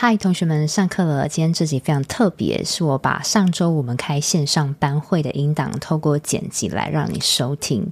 嗨，同学们，上课了。今天这集非常特别，是我把上周我们开线上班会的音档透过剪辑来让你收听。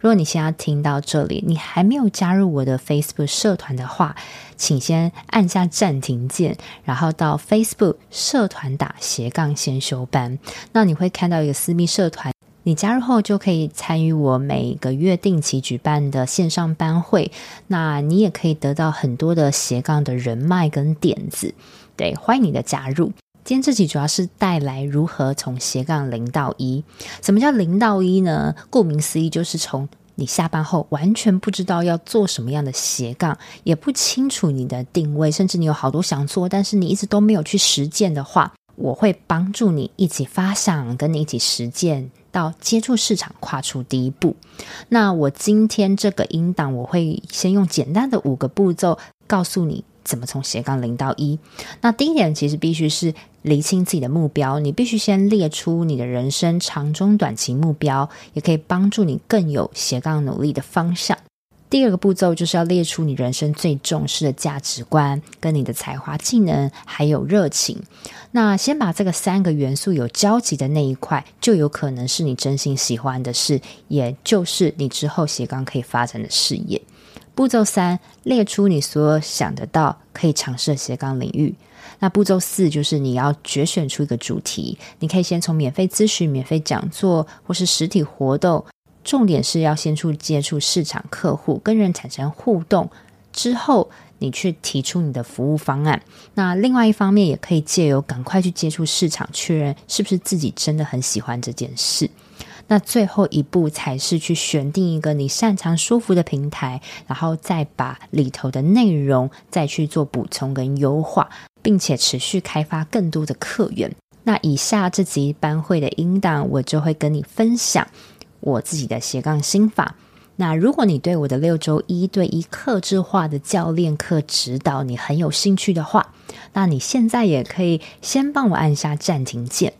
如果你现在听到这里，你还没有加入我的 Facebook 社团的话，请先按下暂停键，然后到 Facebook 社团打斜杠先修班。那你会看到一个私密社团。你加入后就可以参与我每个月定期举办的线上班会，那你也可以得到很多的斜杠的人脉跟点子。对，欢迎你的加入。今天这集主要是带来如何从斜杠零到一。什么叫零到一呢？顾名思义，就是从你下班后完全不知道要做什么样的斜杠，也不清楚你的定位，甚至你有好多想做，但是你一直都没有去实践的话，我会帮助你一起发想，跟你一起实践。到接触市场，跨出第一步。那我今天这个音档，我会先用简单的五个步骤，告诉你怎么从斜杠零到一。那第一点，其实必须是厘清自己的目标，你必须先列出你的人生长中短期目标，也可以帮助你更有斜杠努力的方向。第二个步骤就是要列出你人生最重视的价值观，跟你的才华、技能还有热情。那先把这个三个元素有交集的那一块，就有可能是你真心喜欢的事，也就是你之后斜杠可以发展的事业。步骤三，列出你所有想得到可以尝试的斜杠领域。那步骤四就是你要决选出一个主题，你可以先从免费咨询、免费讲座或是实体活动。重点是要先去接触市场客户，跟人产生互动之后，你去提出你的服务方案。那另外一方面，也可以借由赶快去接触市场，确认是不是自己真的很喜欢这件事。那最后一步才是去选定一个你擅长说服的平台，然后再把里头的内容再去做补充跟优化，并且持续开发更多的客源。那以下这集班会的音档，我就会跟你分享。我自己的斜杠心法。那如果你对我的六周一对一客制化的教练课指导你很有兴趣的话，那你现在也可以先帮我按下暂停键。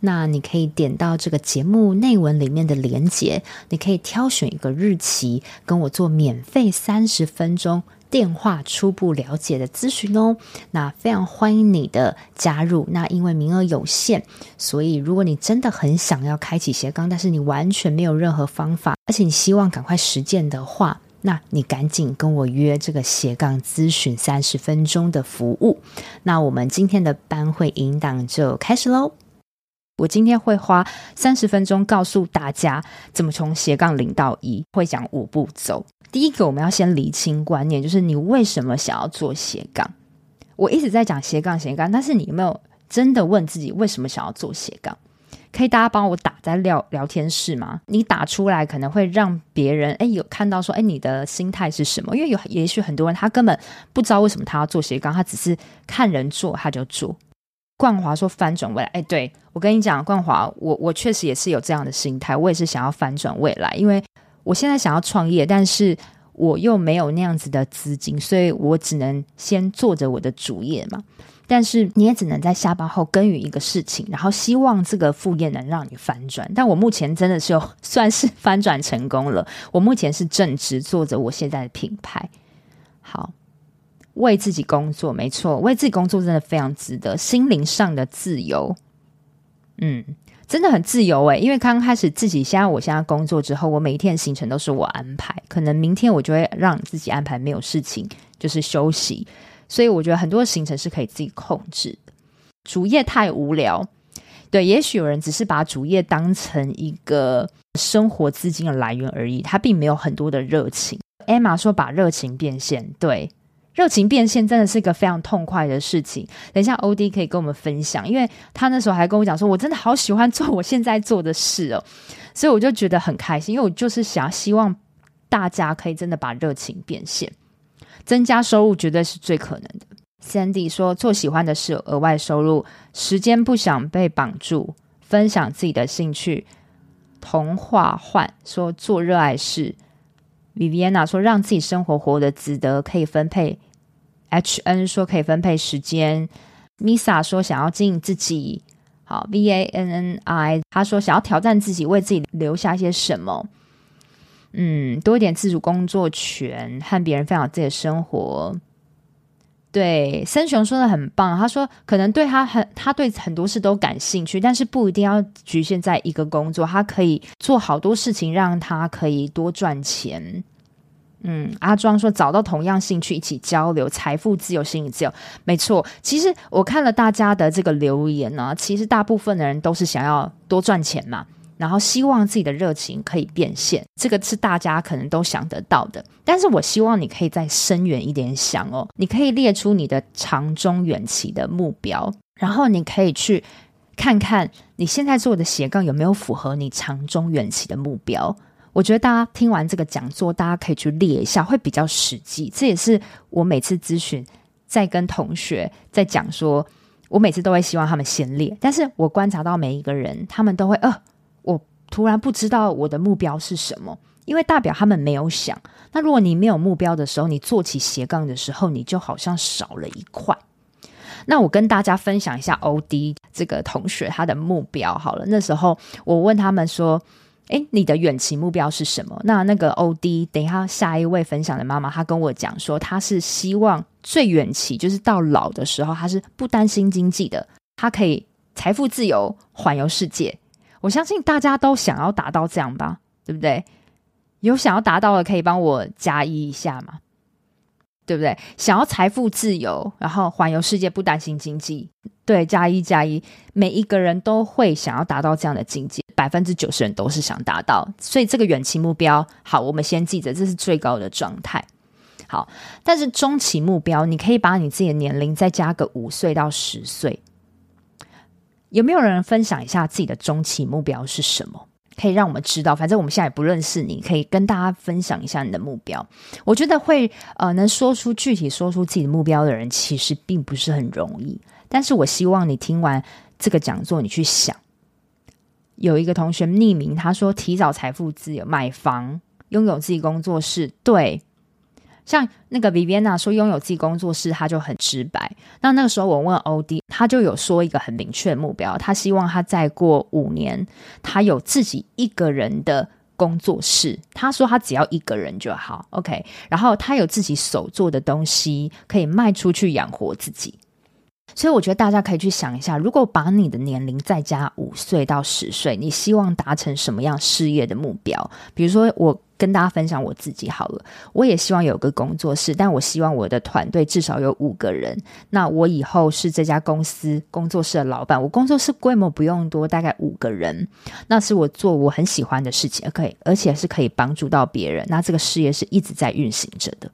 那你可以点到这个节目内文里面的连接，你可以挑选一个日期跟我做免费三十分钟。电话初步了解的咨询哦，那非常欢迎你的加入。那因为名额有限，所以如果你真的很想要开启斜杠，但是你完全没有任何方法，而且你希望赶快实践的话，那你赶紧跟我约这个斜杠咨询三十分钟的服务。那我们今天的班会引导就开始喽。我今天会花三十分钟告诉大家怎么从斜杠零到一，会讲五步走。第一个，我们要先厘清观念，就是你为什么想要做斜杠？我一直在讲斜杠斜杠，但是你有没有真的问自己为什么想要做斜杠？可以大家帮我打在聊聊天室吗？你打出来可能会让别人诶有看到说诶你的心态是什么？因为有也许很多人他根本不知道为什么他要做斜杠，他只是看人做他就做。冠华说翻转未来，诶对，我跟你讲，冠华，我我确实也是有这样的心态，我也是想要翻转未来，因为。我现在想要创业，但是我又没有那样子的资金，所以我只能先做着我的主业嘛。但是你也只能在下班后耕耘一个事情，然后希望这个副业能让你翻转。但我目前真的是 算是翻转成功了。我目前是正职做着我现在的品牌，好，为自己工作，没错，为自己工作真的非常值得，心灵上的自由，嗯。真的很自由诶，因为刚开始自己，现在我现在工作之后，我每一天行程都是我安排。可能明天我就会让自己安排没有事情，就是休息。所以我觉得很多行程是可以自己控制的。主业太无聊，对，也许有人只是把主业当成一个生活资金的来源而已，他并没有很多的热情。Emma 说把热情变现，对。热情变现真的是一个非常痛快的事情。等一下，OD 可以跟我们分享，因为他那时候还跟我讲说，我真的好喜欢做我现在做的事哦，所以我就觉得很开心，因为我就是想希望大家可以真的把热情变现，增加收入绝对是最可能的。Sandy 说，做喜欢的事额外收入，时间不想被绑住，分享自己的兴趣，童话换说做热爱事。Viviana 说：“让自己生活活得值得，可以分配 H N 说可以分配时间，Misa 说想要经营自己，好 V A N N I 他说想要挑战自己，为自己留下些什么，嗯，多一点自主工作权，和别人分享自己的生活。对，森雄说的很棒，他说可能对他很，他对很多事都感兴趣，但是不一定要局限在一个工作，他可以做好多事情，让他可以多赚钱。嗯，阿庄说找到同样兴趣一起交流，财富自由，心理自由，没错。其实我看了大家的这个留言呢、其实大部分的人都是想要多赚钱嘛，然后希望自己的热情可以变现，这个是大家可能都想得到的。但是我希望你可以再深远一点想哦，你可以列出你的长中远期的目标，然后你可以去看看你现在做的斜杠有没有符合你长中远期的目标。我觉得大家听完这个讲座，大家可以去列一下，会比较实际。这也是我每次咨询在跟同学在讲说，我每次都会希望他们先列。但是我观察到每一个人，他们都会，呃，我突然不知道我的目标是什么，因为代表他们没有想。那如果你没有目标的时候，你做起斜杠的时候，你就好像少了一块。那我跟大家分享一下 OD 这个同学他的目标好了。那时候我问他们说。哎，你的远期目标是什么？那那个 OD，等一下下一位分享的妈妈，她跟我讲说，她是希望最远期，就是到老的时候，她是不担心经济的，她可以财富自由，环游世界。我相信大家都想要达到这样吧，对不对？有想要达到的，可以帮我加一一下吗？对不对？想要财富自由，然后环游世界，不担心经济。对，加一加一，每一个人都会想要达到这样的境界，百分之九十人都是想达到。所以这个远期目标，好，我们先记着，这是最高的状态。好，但是中期目标，你可以把你自己的年龄再加个五岁到十岁。有没有人分享一下自己的中期目标是什么？可以让我们知道，反正我们现在也不认识你，可以跟大家分享一下你的目标。我觉得会呃，能说出具体说出自己的目标的人，其实并不是很容易。但是我希望你听完这个讲座，你去想。有一个同学匿名，他说提早财富自由，买房，拥有自己工作室，对。像那个 Viviana 说拥有自己工作室，他就很直白。那那个时候我问 OD，他就有说一个很明确的目标，他希望他再过五年，他有自己一个人的工作室。他说他只要一个人就好，OK。然后他有自己手做的东西，可以卖出去养活自己。所以我觉得大家可以去想一下，如果把你的年龄再加五岁到十岁，你希望达成什么样事业的目标？比如说我。跟大家分享我自己好了，我也希望有个工作室，但我希望我的团队至少有五个人。那我以后是这家公司工作室的老板，我工作室规模不用多，大概五个人。那是我做我很喜欢的事情，可以，而且是可以帮助到别人。那这个事业是一直在运行着的。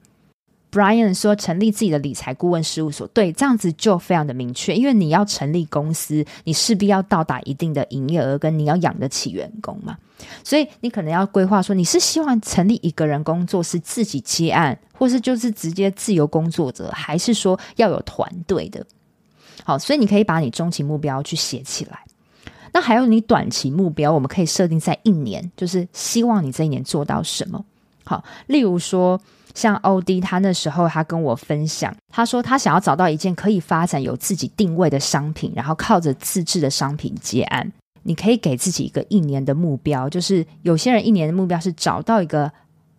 Brian 说：“成立自己的理财顾问事务所，对，这样子就非常的明确。因为你要成立公司，你势必要到达一定的营业额，跟你要养得起员工嘛。所以你可能要规划说，你是希望成立一个人工作室自己接案，或是就是直接自由工作者，还是说要有团队的？好，所以你可以把你中期目标去写起来。那还有你短期目标，我们可以设定在一年，就是希望你这一年做到什么？好，例如说。”像欧弟，他那时候他跟我分享，他说他想要找到一件可以发展有自己定位的商品，然后靠着自制的商品接案。你可以给自己一个一年的目标，就是有些人一年的目标是找到一个。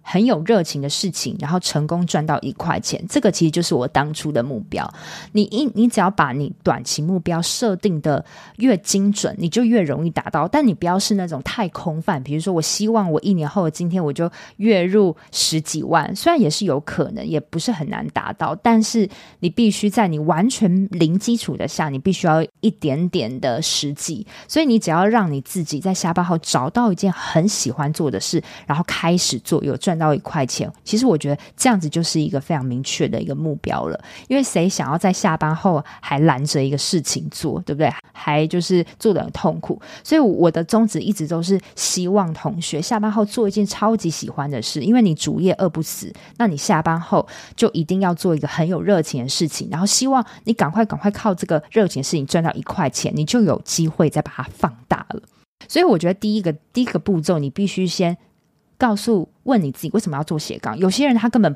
很有热情的事情，然后成功赚到一块钱，这个其实就是我当初的目标。你一你只要把你短期目标设定的越精准，你就越容易达到。但你不要是那种太空泛，比如说我希望我一年后的今天我就月入十几万，虽然也是有可能，也不是很难达到，但是你必须在你完全零基础的下，你必须要一点点的实际。所以你只要让你自己在下班后找到一件很喜欢做的事，然后开始做，有赚。到一块钱，其实我觉得这样子就是一个非常明确的一个目标了。因为谁想要在下班后还拦着一个事情做，对不对？还就是做得很痛苦。所以我的宗旨一直都是希望同学下班后做一件超级喜欢的事。因为你主业饿不死，那你下班后就一定要做一个很有热情的事情。然后希望你赶快赶快靠这个热情的事情赚到一块钱，你就有机会再把它放大了。所以我觉得第一个第一个步骤，你必须先。告诉问你自己为什么要做斜杠？有些人他根本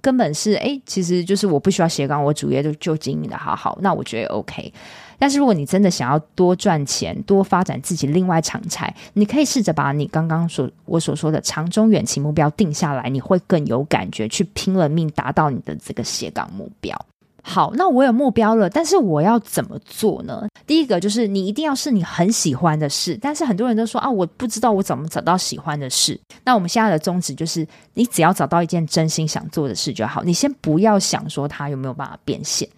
根本是哎，其实就是我不需要斜杠，我主业就就经营的好好，那我觉得 OK。但是如果你真的想要多赚钱，多发展自己另外长才，你可以试着把你刚刚所我所说的长中远期目标定下来，你会更有感觉，去拼了命达到你的这个斜杠目标。好，那我有目标了，但是我要怎么做呢？第一个就是你一定要是你很喜欢的事，但是很多人都说啊，我不知道我怎么找到喜欢的事。那我们现在的宗旨就是，你只要找到一件真心想做的事就好，你先不要想说它有没有办法变现。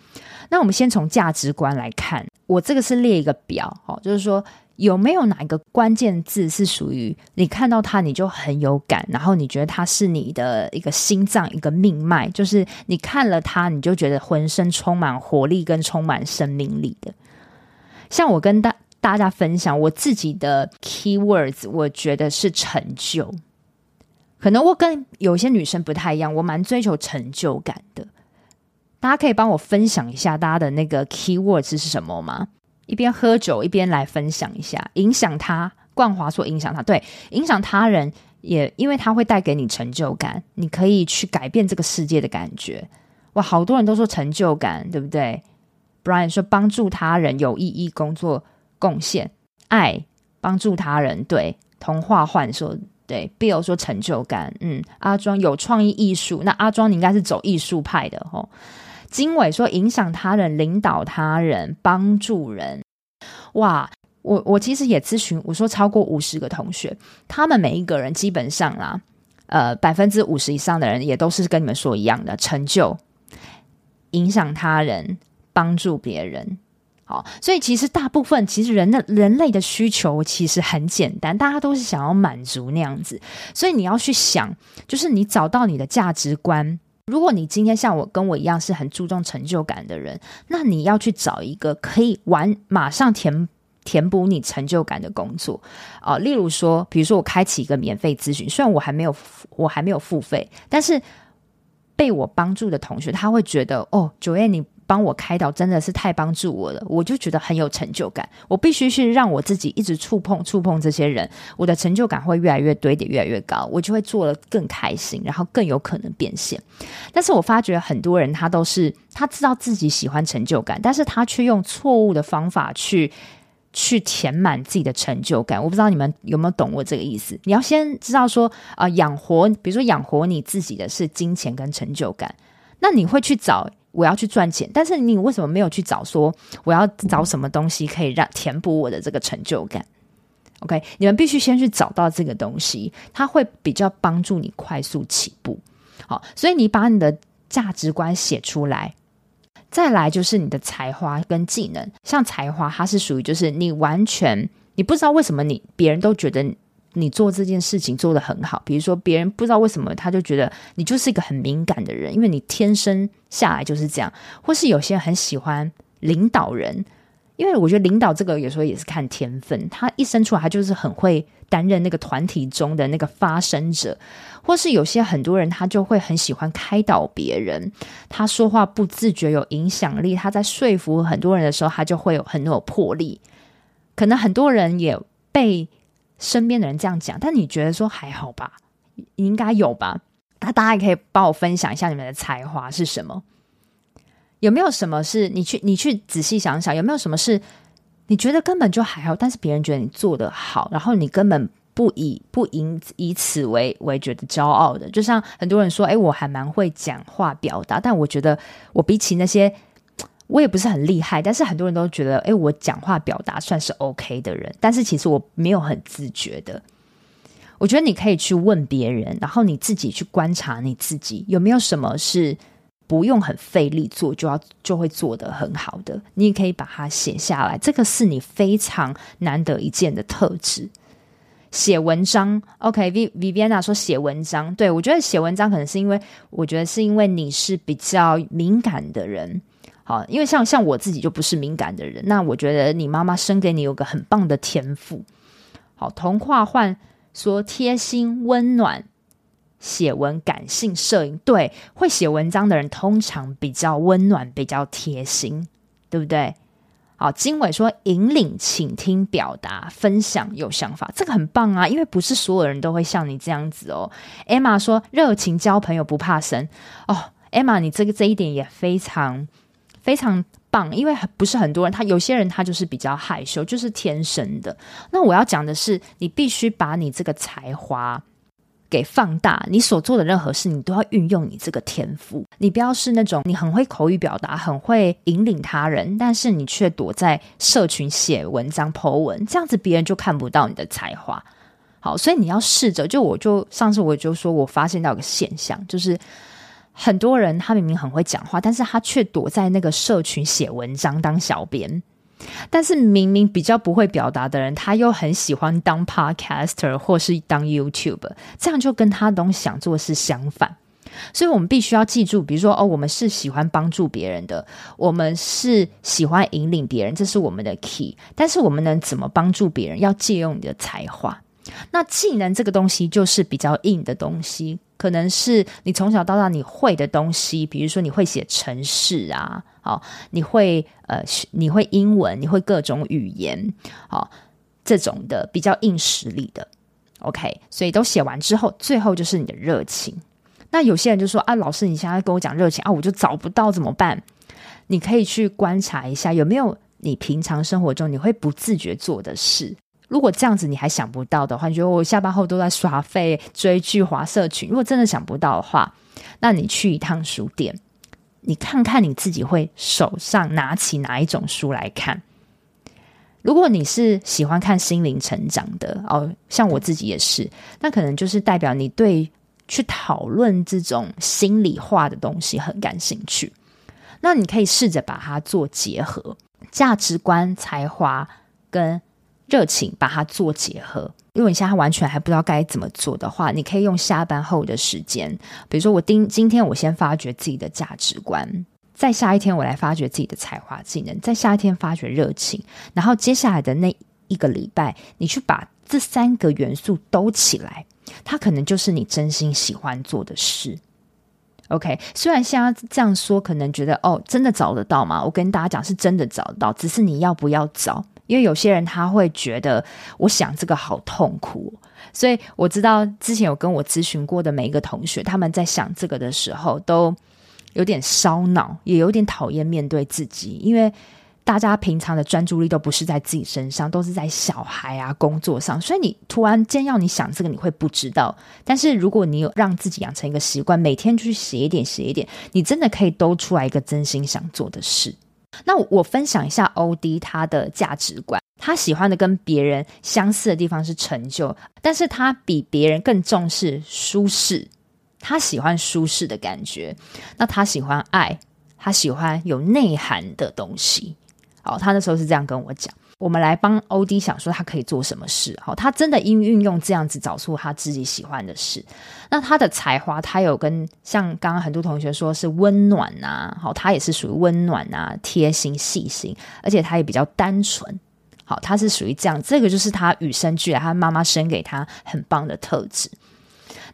那我们先从价值观来看，我这个是列一个表，哦，就是说有没有哪一个关键字是属于你看到它你就很有感，然后你觉得它是你的一个心脏、一个命脉，就是你看了它你就觉得浑身充满活力跟充满生命力的。像我跟大大家分享我自己的 keywords，我觉得是成就。可能我跟有些女生不太一样，我蛮追求成就感的。大家可以帮我分享一下大家的那个 keywords 是什么吗？一边喝酒一边来分享一下。影响他，冠华说影响他，对，影响他人也因为他会带给你成就感，你可以去改变这个世界的感觉。哇，好多人都说成就感，对不对？Brian 说帮助他人有意义工作贡献爱帮助他人，对，童话幻说对，Bill 说成就感，嗯，阿庄有创意艺术，那阿庄你应该是走艺术派的哦。经纬说：“影响他人、领导他人、帮助人。”哇，我我其实也咨询，我说超过五十个同学，他们每一个人基本上啊，呃，百分之五十以上的人也都是跟你们说一样的成就、影响他人、帮助别人。好，所以其实大部分其实人的人类的需求其实很简单，大家都是想要满足那样子。所以你要去想，就是你找到你的价值观。如果你今天像我跟我一样是很注重成就感的人，那你要去找一个可以完马上填填补你成就感的工作啊、例如说，比如说我开启一个免费咨询，虽然我还没有我还没有付费，但是被我帮助的同学他会觉得哦九月你。帮我开导真的是太帮助我了，我就觉得很有成就感。我必须去让我自己一直触碰、触碰这些人，我的成就感会越来越堆叠，越来越高，我就会做得更开心，然后更有可能变现。但是我发觉很多人他都是他知道自己喜欢成就感，但是他却用错误的方法去去填满自己的成就感。我不知道你们有没有懂我这个意思？你要先知道说啊、养活，比如说养活你自己的是金钱跟成就感，那你会去找。我要去赚钱，但是你为什么没有去找说我要找什么东西可以让填补我的这个成就感？OK，你们必须先去找到这个东西，它会比较帮助你快速起步。好，所以你把你的价值观写出来，再来就是你的才华跟技能。像才华，它是属于就是你完全你不知道为什么你别人都觉得。你做这件事情做得很好，比如说别人不知道为什么他就觉得你就是一个很敏感的人，因为你天生下来就是这样。或是有些人很喜欢领导人，因为我觉得领导这个有时候也是看天分，他一生出来他就是很会担任那个团体中的那个发声者。或是有些很多人他就会很喜欢开导别人，他说话不自觉有影响力，他在说服很多人的时候他就会有很有魄力。可能很多人也被。身边的人这样讲，但你觉得说还好吧？应该有吧？那大家也可以帮我分享一下你们的才华是什么？有没有什么是你去你去仔细想想，有没有什么是你觉得根本就还好，但是别人觉得你做得好，然后你根本不以不以以此为为觉得骄傲的？就像很多人说，哎，我还蛮会讲话表达，但我觉得我比起那些。我也不是很厉害，但是很多人都觉得，诶，我讲话表达算是 OK 的人，但是其实我没有很自觉的。我觉得你可以去问别人，然后你自己去观察你自己有没有什么是不用很费力做就要就会做得很好的，你也可以把它写下来，这个是你非常难得一见的特质。写文章，OK，Viviana 说写文章，对，我觉得写文章可能是因为，我觉得是因为你是比较敏感的人。好，因为像像我自己就不是敏感的人，那我觉得你妈妈生给你有个很棒的天赋。好，童话换说贴心温暖，写文感性摄影，对，会写文章的人通常比较温暖，比较贴心，对不对？好，经纬说引领、请听、表达、分享有想法，这个很棒啊，因为不是所有人都会像你这样子哦。Emma 说热情交朋友不怕生哦。，Emma，你这个这一点也非常非常棒，因为不是很多人，他有些人他就是比较害羞，就是天生的。那我要讲的是，你必须把你这个才华。给放大，你所做的任何事，你都要运用你这个天赋。你不要是那种你很会口语表达，很会引领他人，但是你却躲在社群写文章、po 文，这样子别人就看不到你的才华。好，所以你要试着，就我就上次我就说我发现到一个现象，就是很多人他明明很会讲话，但是他却躲在那个社群写文章当小编。但是明明比较不会表达的人，他又很喜欢当 podcaster 或是当 YouTube，这样就跟他东西想做的是相反。所以我们必须要记住，比如说哦，我们是喜欢帮助别人的，我们是喜欢引领别人，这是我们的 key。但是我们能怎么帮助别人？要借用你的才华。那技能这个东西就是比较硬的东西。可能是你从小到大你会的东西，比如说你会写程式啊，好，你会呃，你会英文，你会各种语言，好，这种的比较硬实力的，OK，所以都写完之后，最后就是你的热情。那有些人就说啊，老师，你现在跟我讲热情啊，我就找不到怎么办？你可以去观察一下，有没有你平常生活中你会不自觉做的事。如果这样子你还想不到的话，你觉得我下班后都在耍废、追剧、滑社群。如果真的想不到的话，那你去一趟书店，你看看你自己会手上拿起哪一种书来看。如果你是喜欢看心灵成长的哦，像我自己也是，那可能就是代表你对去讨论这种心理化的东西很感兴趣。那你可以试着把它做结合，价值观、才华跟。热情把它做结合。如果你现在完全还不知道该怎么做的话，你可以用下班后的时间，比如说我今今天我先发掘自己的价值观，在下一天我来发掘自己的才华技能，在下一天发掘热情，然后接下来的那一个礼拜，你去把这三个元素兜起来，它可能就是你真心喜欢做的事。OK，虽然现在这样说，可能觉得哦，真的找得到吗？我跟大家讲，是真的找得到，只是你要不要找。因为有些人他会觉得，我想这个好痛苦，所以我知道之前有跟我咨询过的每一个同学，他们在想这个的时候都有点烧脑，也有点讨厌面对自己，因为大家平常的专注力都不是在自己身上，都是在小孩啊、工作上，所以你突然间要你想这个，你会不知道。但是如果你有让自己养成一个习惯，每天去写一点、写一点，你真的可以兜出来一个真心想做的事。那我分享一下 O D 他的价值观，他喜欢的跟别人相似的地方是成就，但是他比别人更重视舒适，他喜欢舒适的感觉。那他喜欢爱，他喜欢有内涵的东西。好，他那时候是这样跟我讲。我们来帮欧弟想说他可以做什么事，好，他真的应运用这样子找出他自己喜欢的事。那他的才华，他有跟像刚刚很多同学说是温暖呐，好，他也是属于温暖呐、贴心、细心，而且他也比较单纯，好，他是属于这样，这个就是他与生俱来，他妈妈生给他很棒的特质。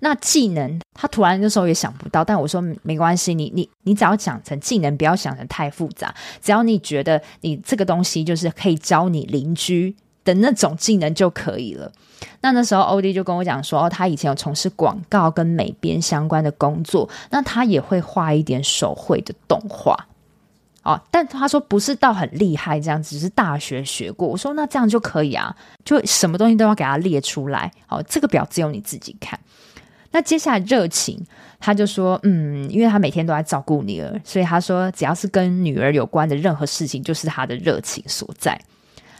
那技能，他突然那时候也想不到，但我说没关系，你你你只要讲成技能，不要想成太复杂，只要你觉得你这个东西就是可以教你邻居的那种技能就可以了。那那时候欧弟就跟我讲说，哦，他以前有从事广告跟美编相关的工作，那他也会画一点手绘的动画，哦，但他说不是到很厉害这样，只是大学学过。我说那这样就可以啊，就什么东西都要给他列出来，哦，这个表只有你自己看。那接下来热情，他就说，嗯，因为他每天都在照顾女儿，所以他说，只要是跟女儿有关的任何事情，就是他的热情所在。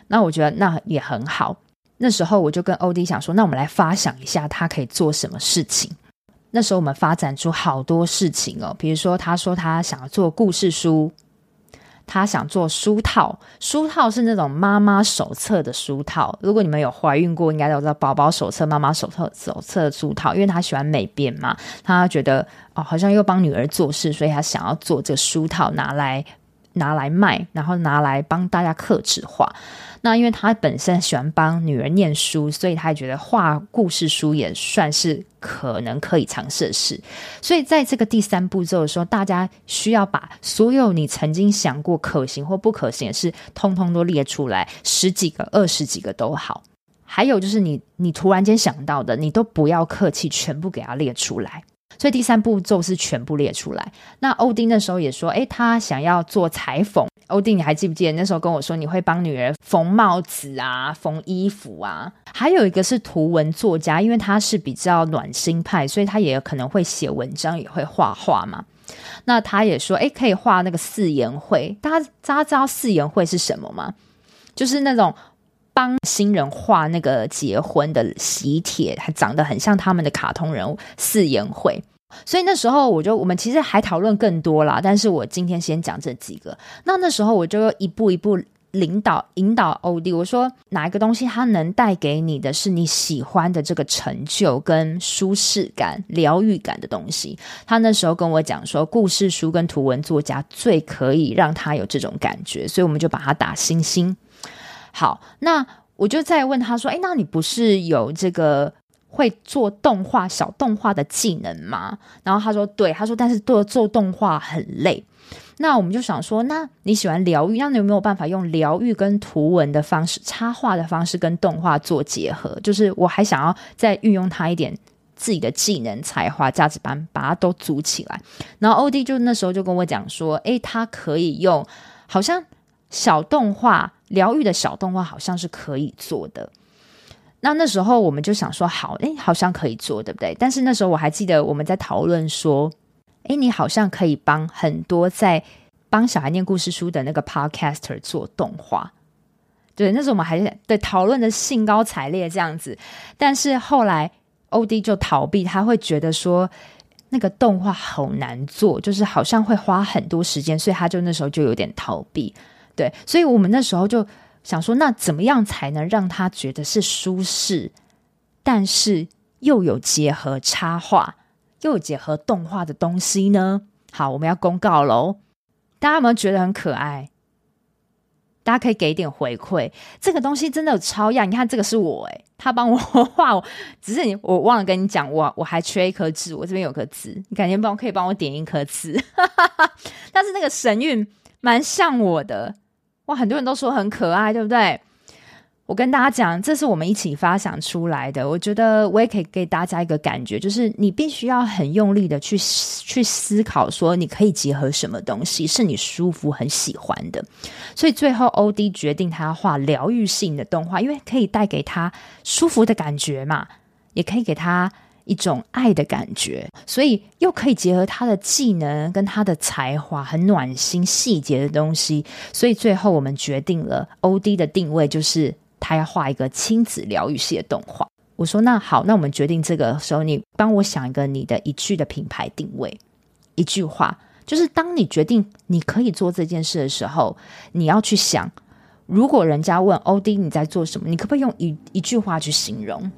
那我觉得那也很好。那时候我就跟欧弟想说，那我们来发想一下，他可以做什么事情。那时候我们发展出好多事情哦，比如说他说他想要做故事书。她想做书套，书套是那种妈妈手册的书套。如果你们有怀孕过，应该都知道宝宝手册、妈妈手册、手册的书套。因为她喜欢美编嘛，她觉得哦，好像又帮女儿做事，所以她想要做这个书套，拿来拿来卖，然后拿来帮大家客制化。那因为他本身喜欢帮女儿念书，所以他也觉得画故事书也算是可能可以尝试的事。所以在这个第三步骤的时候，大家需要把所有你曾经想过可行或不可行的事，通通都列出来，十几个、二十几个都好。还有就是你你突然间想到的，你都不要客气，全部给它列出来。所以第三步骤是全部列出来。那欧丁那时候也说，诶，他想要做裁缝。欧丁，你还记不记得那时候跟我说，你会帮女儿缝帽子啊、缝衣服啊？还有一个是图文作家，因为他是比较暖心派，所以他也可能会写文章，也会画画嘛。那他也说，诶，可以画那个四言会。大家大家知道四言会是什么吗？就是那种。帮新人画那个结婚的喜帖，还长得很像他们的卡通人物四言会，所以那时候我就我们其实还讨论更多啦，但是我今天先讲这几个。那那时候我就一步一步领导引导欧弟，我说哪一个东西它能带给你的是你喜欢的这个成就跟舒适感、疗愈感的东西。他那时候跟我讲说，故事书跟图文作家最可以让他有这种感觉，所以我们就把它打星星。好，那我就再问他说：“诶，那你不是有这个会做动画、小动画的技能吗？”然后他说：“对。”他说：“但是做做动画很累。”那我们就想说：“那你喜欢疗愈，那你有没有办法用疗愈跟图文的方式、插画的方式跟动画做结合？就是我还想要再运用他一点自己的技能、才华、价值观，把它都组起来。”然后欧弟就那时候就跟我讲说：“诶，他可以用，好像小动画。”疗愈的小动画好像是可以做的，那那时候我们就想说，好，哎，好像可以做，对不对？但是那时候我还记得我们在讨论说，哎，你好像可以帮很多在帮小孩念故事书的那个 podcaster 做动画，对，那时候我们还是对讨论的兴高采烈这样子，但是后来欧弟就逃避，他会觉得说那个动画好难做，就是好像会花很多时间，所以他就那时候就有点逃避。对，所以我们那时候就想说，那怎么样才能让他觉得是舒适，但是又有结合插画，又有结合动画的东西呢？好，我们要公告喽！大家有没有觉得很可爱？大家可以给一点回馈。这个东西真的有超样，你看这个是我诶，他帮我 画，只是你我忘了跟你讲，我我还缺一颗痣，我这边有颗痣，你改天帮可以帮我点一颗痣。但是那个神韵蛮像我的。哇，很多人都说很可爱，对不对？我跟大家讲，这是我们一起发想出来的。我觉得我也可以给大家一个感觉，就是你必须要很用力的去去思考，说你可以结合什么东西是你舒服、很喜欢的。所以最后，O D 决定他要画疗愈性的动画，因为可以带给他舒服的感觉嘛，也可以给他。一种爱的感觉，所以又可以结合他的技能跟他的才华，很暖心细节的东西。所以最后我们决定了欧弟的定位就是他要画一个亲子疗愈系的动画。我说那好，那我们决定这个时候，你帮我想一个你的一句的品牌定位，一句话，就是当你决定你可以做这件事的时候，你要去想，如果人家问欧弟你在做什么，你可不可以用一一句话去形容？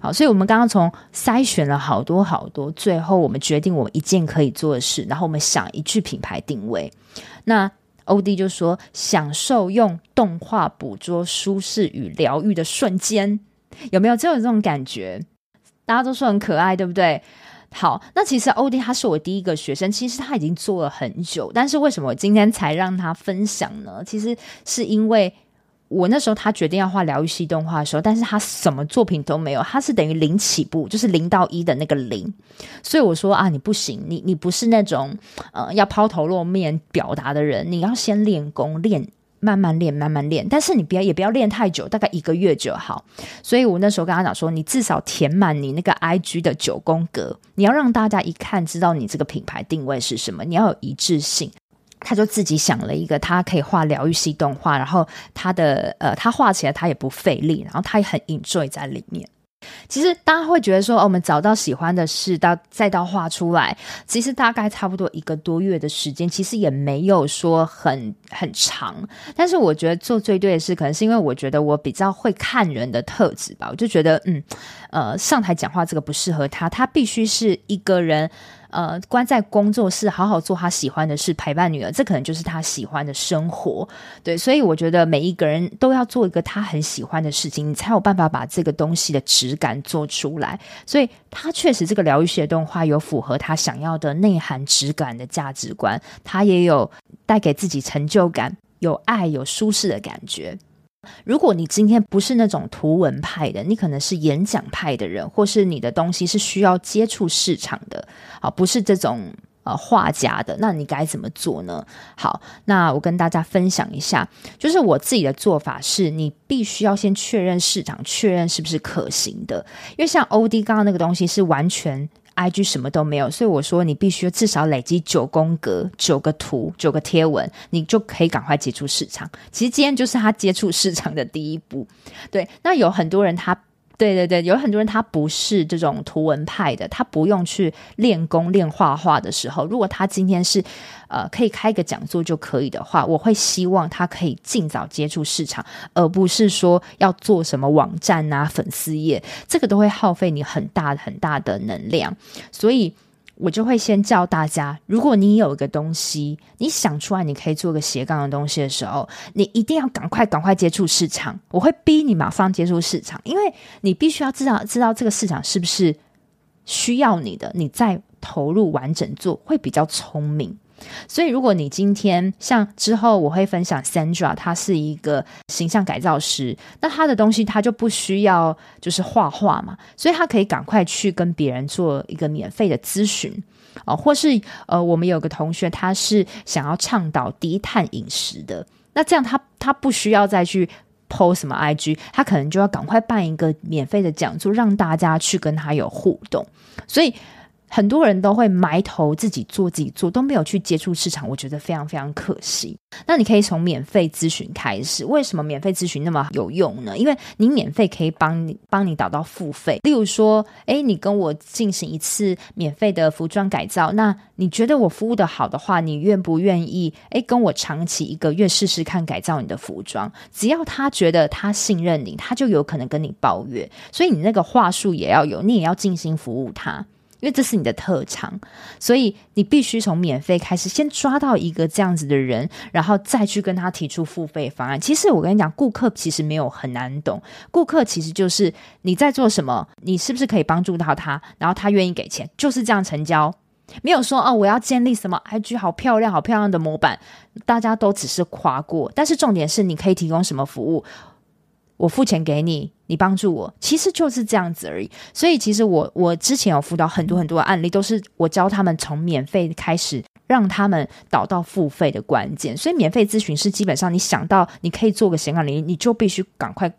好，所以我们刚刚从筛选了好多好多，最后我们决定我们一件可以做的事，然后我们想一句品牌定位。那欧弟就说：“享受用动画捕捉舒适与疗愈的瞬间，有没有？就有这种感觉？大家都说很可爱，对不对？好，那其实欧弟他是我第一个学生，其实他已经做了很久，但是为什么我今天才让他分享呢？其实是因为。我那时候他决定要画疗愈系动画的时候，但是他什么作品都没有，他是等于零起步，就是零到一的那个零。所以我说啊，你不行，你你不是那种呃要抛头露面表达的人，你要先练功，练慢慢练，慢慢练。但是你不要也不要练太久，大概一个月就好。所以我那时候跟他讲说，你至少填满你那个 IG 的九宫格，你要让大家一看知道你这个品牌定位是什么，你要有一致性。他就自己想了一个，他可以画疗愈系动画，然后他的呃，他画起来他也不费力，然后他也很 enjoy 在里面。其实大家会觉得说，哦，我们找到喜欢的事，到再到画出来，其实大概差不多一个多月的时间，其实也没有说很很长。但是我觉得做最对的事，可能是因为我觉得我比较会看人的特质吧，我就觉得嗯呃，上台讲话这个不适合他，他必须是一个人。呃，关在工作室，好好做他喜欢的事，陪伴女儿，这可能就是他喜欢的生活。对，所以我觉得每一个人都要做一个他很喜欢的事情，你才有办法把这个东西的质感做出来。所以，他确实这个疗愈系的动画有符合他想要的内涵、质感的价值观，他也有带给自己成就感，有爱、有舒适的感觉。如果你今天不是那种图文派的，你可能是演讲派的人，或是你的东西是需要接触市场的，啊，不是这种呃画家的，那你该怎么做呢？好，那我跟大家分享一下，就是我自己的做法是，你必须要先确认市场，确认是不是可行的，因为像 OD 刚刚那个东西是完全。IG 什么都没有，所以我说你必须至少累积九宫格、九个图、九个贴文，你就可以赶快接触市场。其实今天就是他接触市场的第一步。对，那有很多人他。对对对，有很多人他不是这种图文派的，他不用去练功练画画的时候，如果他今天是呃可以开个讲座就可以的话，我会希望他可以尽早接触市场，而不是说要做什么网站啊、粉丝页，这个都会耗费你很大很大的能量，所以。我就会先教大家，如果你有一个东西，你想出来你可以做个斜杠的东西的时候，你一定要赶快赶快接触市场。我会逼你马上接触市场，因为你必须要知道知道这个市场是不是需要你的，你再投入完整做会比较聪明。所以，如果你今天像之后我会分享 Sandra，她是一个形象改造师，那她的东西她就不需要就是画画嘛，所以她可以赶快去跟别人做一个免费的咨询哦，或是呃，我们有个同学他是想要倡导低碳饮食的，那这样他他不需要再去 post 什么 IG，他可能就要赶快办一个免费的讲座，让大家去跟他有互动，所以。很多人都会埋头自己做自己做，都没有去接触市场，我觉得非常非常可惜。那你可以从免费咨询开始。为什么免费咨询那么有用呢？因为你免费可以帮你帮你导到付费。例如说，诶，你跟我进行一次免费的服装改造，那你觉得我服务的好的话，你愿不愿意诶跟我长期一个月试试看改造你的服装？只要他觉得他信任你，他就有可能跟你包月。所以你那个话术也要有，你也要尽心服务他。因为这是你的特长，所以你必须从免费开始，先抓到一个这样子的人，然后再去跟他提出付费方案。其实我跟你讲，顾客其实没有很难懂，顾客其实就是你在做什么，你是不是可以帮助到他，然后他愿意给钱，就是这样成交。没有说哦，我要建立什么 IG 好漂亮、好漂亮的模板，大家都只是夸过。但是重点是，你可以提供什么服务？我付钱给你，你帮助我，其实就是这样子而已。所以，其实我我之前有辅导很多很多案例，都是我教他们从免费开始，让他们导到付费的关键。所以，免费咨询是基本上你想到你可以做个显卡零，你就必须赶快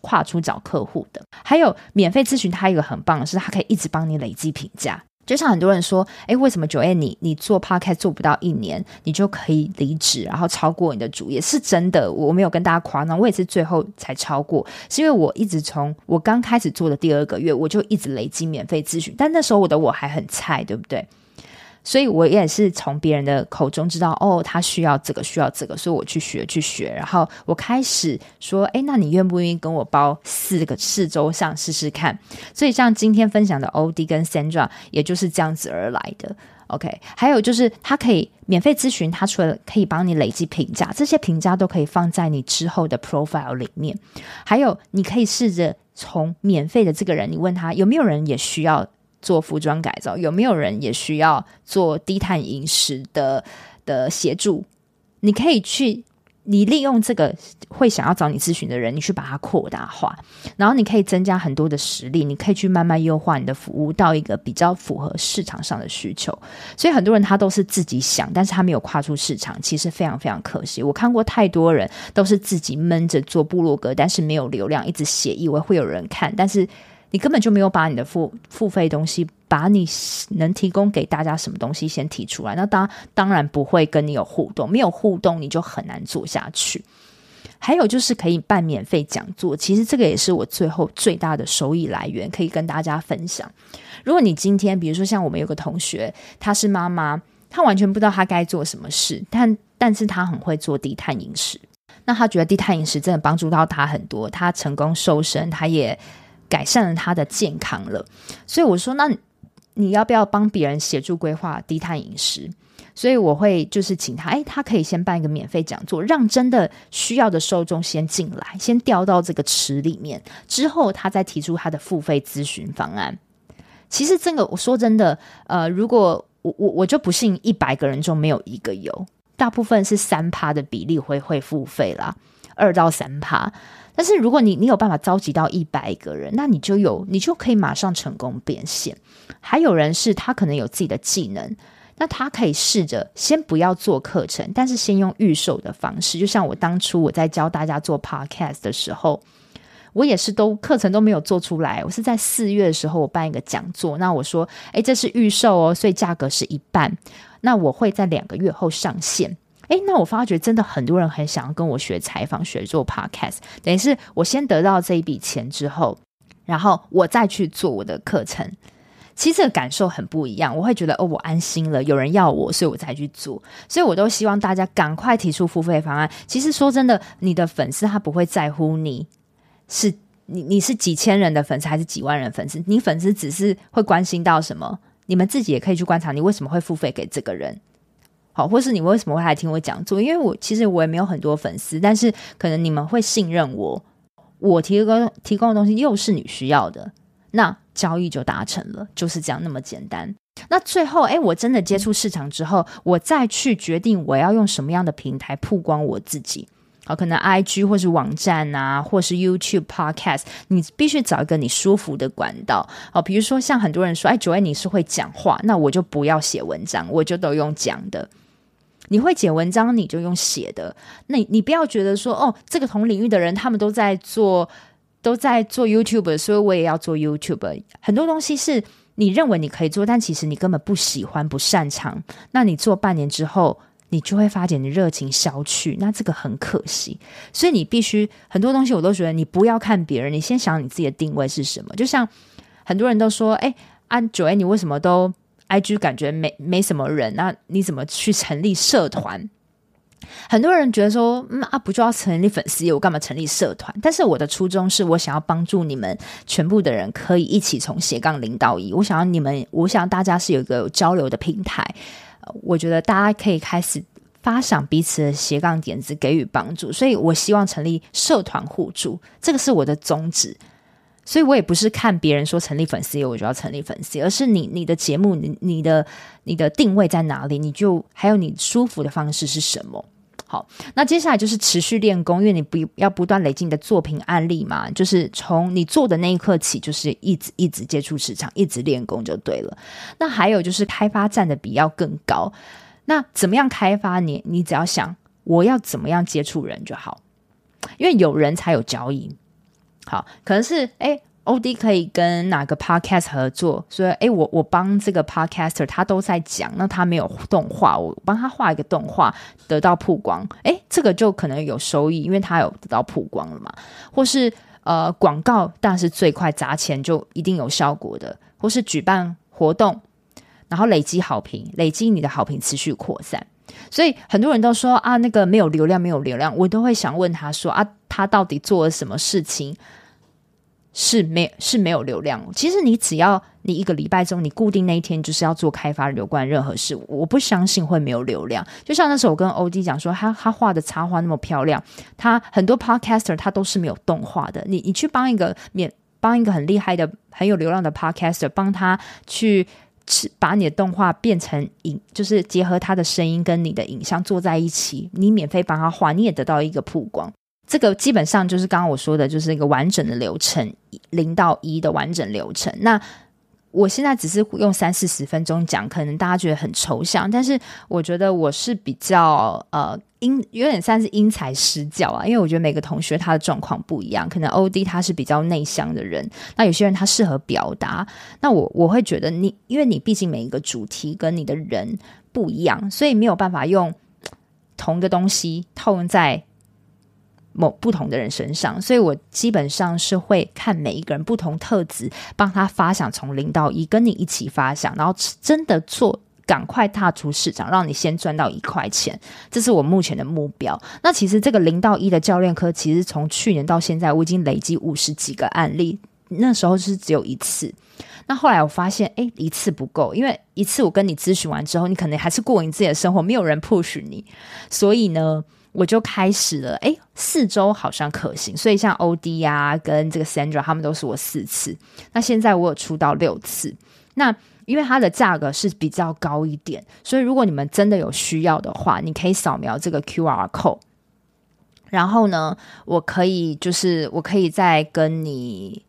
跨出找客户的。还有，免费咨询它一个很棒的是，它可以一直帮你累积评价。就像很多人说，哎，为什么九月你你做 Podcast 做不到一年，你就可以离职，然后超过你的主业？是真的，我没有跟大家夸张，我也是最后才超过，是因为我一直从我刚开始做的第二个月，我就一直累积免费咨询，但那时候我的我还很菜，对不对？所以我也是从别人的口中知道，哦，他需要这个，需要这个，所以我去学去学，然后我开始说，诶，那你愿不愿意跟我包四个四周上试试看？所以像今天分享的 OD 跟 Sandra，也就是这样子而来的。OK，还有就是他可以免费咨询，他除了可以帮你累积评价，这些评价都可以放在你之后的 profile 里面。还有，你可以试着从免费的这个人，你问他有没有人也需要。做服装改造，有没有人也需要做低碳饮食的的协助？你可以去，你利用这个会想要找你咨询的人，你去把它扩大化，然后你可以增加很多的实力，你可以去慢慢优化你的服务到一个比较符合市场上的需求。所以很多人他都是自己想，但是他没有跨出市场，其实非常非常可惜。我看过太多人都是自己闷着做部落格，但是没有流量，一直写以为会有人看，但是。你根本就没有把你的付付费东西，把你能提供给大家什么东西先提出来，那当当然不会跟你有互动，没有互动你就很难做下去。还有就是可以办免费讲座，其实这个也是我最后最大的收益来源，可以跟大家分享。如果你今天比如说像我们有个同学，她是妈妈，她完全不知道她该做什么事，但但是她很会做低碳饮食，那她觉得低碳饮食真的帮助到她很多，她成功瘦身，她也。改善了他的健康了，所以我说，那你要不要帮别人协助规划低碳饮食？所以我会就是请他，诶，他可以先办一个免费讲座，让真的需要的受众先进来，先掉到这个池里面，之后他再提出他的付费咨询方案。其实这个我说真的，呃，如果我我我就不信一百个人中没有一个有，大部分是三趴的比例会会付费啦。二到三趴。但是如果你你有办法召集到一百个人，那你就有你就可以马上成功变现。还有人是他可能有自己的技能，那他可以试着先不要做课程，但是先用预售的方式。就像我当初我在教大家做 podcast 的时候，我也是都课程都没有做出来。我是在四月的时候我办一个讲座，那我说，诶，这是预售哦，所以价格是一半。那我会在两个月后上线。诶，那我发觉真的很多人很想要跟我学采访、学做 podcast，等于是我先得到这一笔钱之后，然后我再去做我的课程。其实这个感受很不一样，我会觉得哦，我安心了，有人要我，所以我才去做。所以我都希望大家赶快提出付费方案。其实说真的，你的粉丝他不会在乎你是你你是几千人的粉丝还是几万人粉丝，你粉丝只是会关心到什么。你们自己也可以去观察，你为什么会付费给这个人。好，或是你为什么会来听我讲座？因为我其实我也没有很多粉丝，但是可能你们会信任我，我提供提供的东西又是你需要的，那交易就达成了，就是这样那么简单。那最后，诶，我真的接触市场之后，我再去决定我要用什么样的平台曝光我自己。好，可能 IG 或是网站啊，或是 YouTube Podcast，你必须找一个你舒服的管道。好，比如说像很多人说，哎，Joey 你是会讲话，那我就不要写文章，我就都用讲的。你会写文章，你就用写的。那你，你不要觉得说，哦，这个同领域的人他们都在做，都在做 YouTube，所以我也要做 YouTube。很多东西是你认为你可以做，但其实你根本不喜欢、不擅长。那你做半年之后，你就会发现你热情消去，那这个很可惜。所以你必须很多东西，我都觉得你不要看别人，你先想你自己的定位是什么。就像很多人都说，哎，啊 Joanne，你为什么都？IG 感觉没没什么人，那你怎么去成立社团？很多人觉得说，嗯啊，不就要成立粉丝业，我干嘛成立社团？但是我的初衷是我想要帮助你们全部的人可以一起从斜杠零到一。我想要你们，我想要大家是有一个交流的平台。我觉得大家可以开始发想彼此的斜杠点子，给予帮助。所以我希望成立社团互助，这个是我的宗旨。所以我也不是看别人说成立粉丝我就要成立粉丝，而是你你的节目你你的你的定位在哪里，你就还有你舒服的方式是什么？好，那接下来就是持续练功，因为你不要不断累积你的作品案例嘛，就是从你做的那一刻起，就是一直一直接触市场，一直练功就对了。那还有就是开发占的比要更高。那怎么样开发你？你只要想我要怎么样接触人就好，因为有人才有交易。好，可能是哎，OD 可以跟哪个 podcast 合作，所以哎，我我帮这个 podcaster 他都在讲，那他没有动画，我帮他画一个动画，得到曝光，哎，这个就可能有收益，因为他有得到曝光了嘛。或是呃广告，但是最快砸钱就一定有效果的，或是举办活动，然后累积好评，累积你的好评持续扩散。所以很多人都说啊，那个没有流量，没有流量，我都会想问他说啊。他到底做了什么事情是没是没有流量？其实你只要你一个礼拜中，你固定那一天就是要做开发有关任何事，我不相信会没有流量。就像那时候我跟欧弟讲说，他他画的插画那么漂亮，他很多 podcaster 他都是没有动画的。你你去帮一个免帮一个很厉害的很有流量的 podcaster 帮他去把你的动画变成影，就是结合他的声音跟你的影像做在一起，你免费帮他画，你也得到一个曝光。这个基本上就是刚刚我说的，就是一个完整的流程，零到一的完整流程。那我现在只是用三四十分钟讲，可能大家觉得很抽象，但是我觉得我是比较呃因有点像是因材施教啊，因为我觉得每个同学他的状况不一样，可能 OD 他是比较内向的人，那有些人他适合表达，那我我会觉得你，因为你毕竟每一个主题跟你的人不一样，所以没有办法用同一个东西套用在。某不同的人身上，所以我基本上是会看每一个人不同特质，帮他发想从零到一，跟你一起发想，然后真的做，赶快踏出市场，让你先赚到一块钱，这是我目前的目标。那其实这个零到一的教练课，其实从去年到现在，我已经累积五十几个案例，那时候是只有一次。那后来我发现，诶，一次不够，因为一次我跟你咨询完之后，你可能还是过你自己的生活，没有人 push 你，所以呢。我就开始了，诶，四周好像可行，所以像 OD 啊，跟这个 Sandra 他们都是我四次。那现在我有出到六次，那因为它的价格是比较高一点，所以如果你们真的有需要的话，你可以扫描这个 QR code，然后呢，我可以就是我可以再跟你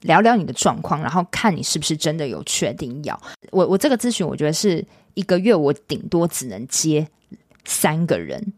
聊聊你的状况，然后看你是不是真的有确定要我。我这个咨询，我觉得是一个月我顶多只能接三个人，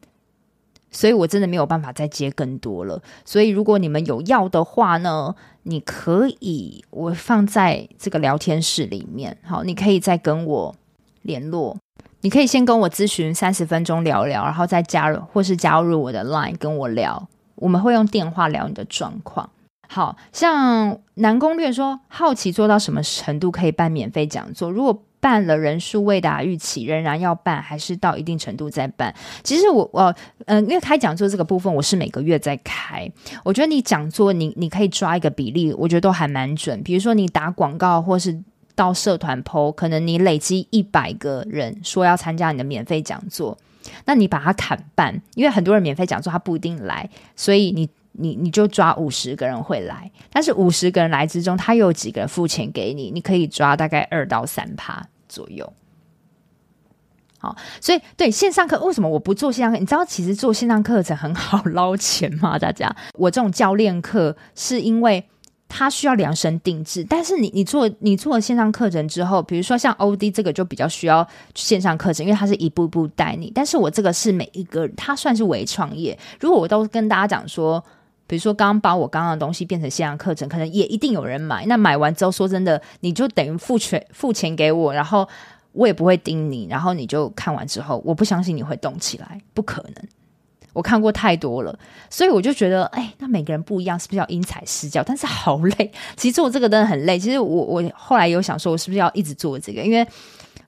所以我真的没有办法再接更多了。所以如果你们有要的话呢，你可以我放在这个聊天室里面，好，你可以再跟我联络。你可以先跟我咨询三十分钟聊聊，然后再加入或是加入我的 Line 跟我聊，我们会用电话聊你的状况。好，像南攻略说，好奇做到什么程度可以办免费讲座？如果办了人数未达预期，仍然要办，还是到一定程度再办？其实我我嗯，因为开讲座这个部分，我是每个月在开。我觉得你讲座你你可以抓一个比例，我觉得都还蛮准。比如说你打广告或是。到社团 po，可能你累积一百个人说要参加你的免费讲座，那你把它砍半，因为很多人免费讲座他不一定来，所以你你你就抓五十个人会来，但是五十个人来之中，他又有几个人付钱给你，你可以抓大概二到三趴左右。好，所以对线上课，为什么我不做线上课？你知道其实做线上课程很好 捞钱吗？大家，我这种教练课是因为。它需要量身定制，但是你你做你做了线上课程之后，比如说像 OD 这个就比较需要线上课程，因为它是一步步带你。但是我这个是每一个，它算是微创业。如果我都跟大家讲说，比如说刚把我刚刚的东西变成线上课程，可能也一定有人买。那买完之后，说真的，你就等于付钱付钱给我，然后我也不会盯你，然后你就看完之后，我不相信你会动起来，不可能。我看过太多了，所以我就觉得，哎，那每个人不一样，是不是要因材施教？但是好累，其实做这个真的很累。其实我我后来有想说，我是不是要一直做这个？因为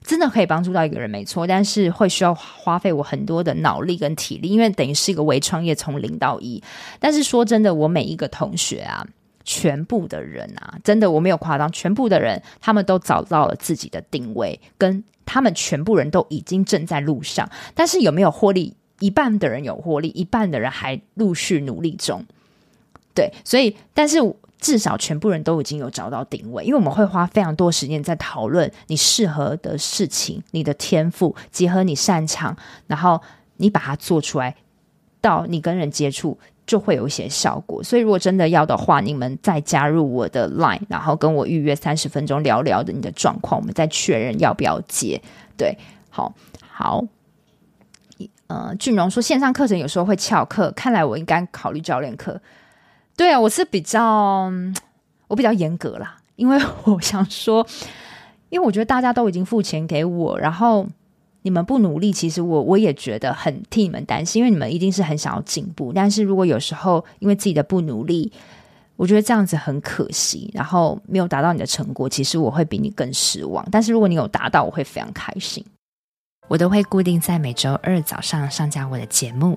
真的可以帮助到一个人，没错，但是会需要花费我很多的脑力跟体力，因为等于是一个微创业，从零到一。但是说真的，我每一个同学啊，全部的人啊，真的我没有夸张，全部的人他们都找到了自己的定位，跟他们全部人都已经正在路上，但是有没有获利？一半的人有获利，一半的人还陆续努力中。对，所以，但是至少全部人都已经有找到定位，因为我们会花非常多时间在讨论你适合的事情，你的天赋结合你擅长，然后你把它做出来，到你跟人接触就会有一些效果。所以，如果真的要的话，你们再加入我的 Line，然后跟我预约三十分钟聊聊的你的状况，我们再确认要不要接。对，好，好。呃，俊荣说线上课程有时候会翘课，看来我应该考虑教练课。对啊，我是比较我比较严格啦，因为我想说，因为我觉得大家都已经付钱给我，然后你们不努力，其实我我也觉得很替你们担心，因为你们一定是很想要进步，但是如果有时候因为自己的不努力，我觉得这样子很可惜，然后没有达到你的成果，其实我会比你更失望。但是如果你有达到，我会非常开心。我都会固定在每周二早上上架我的节目，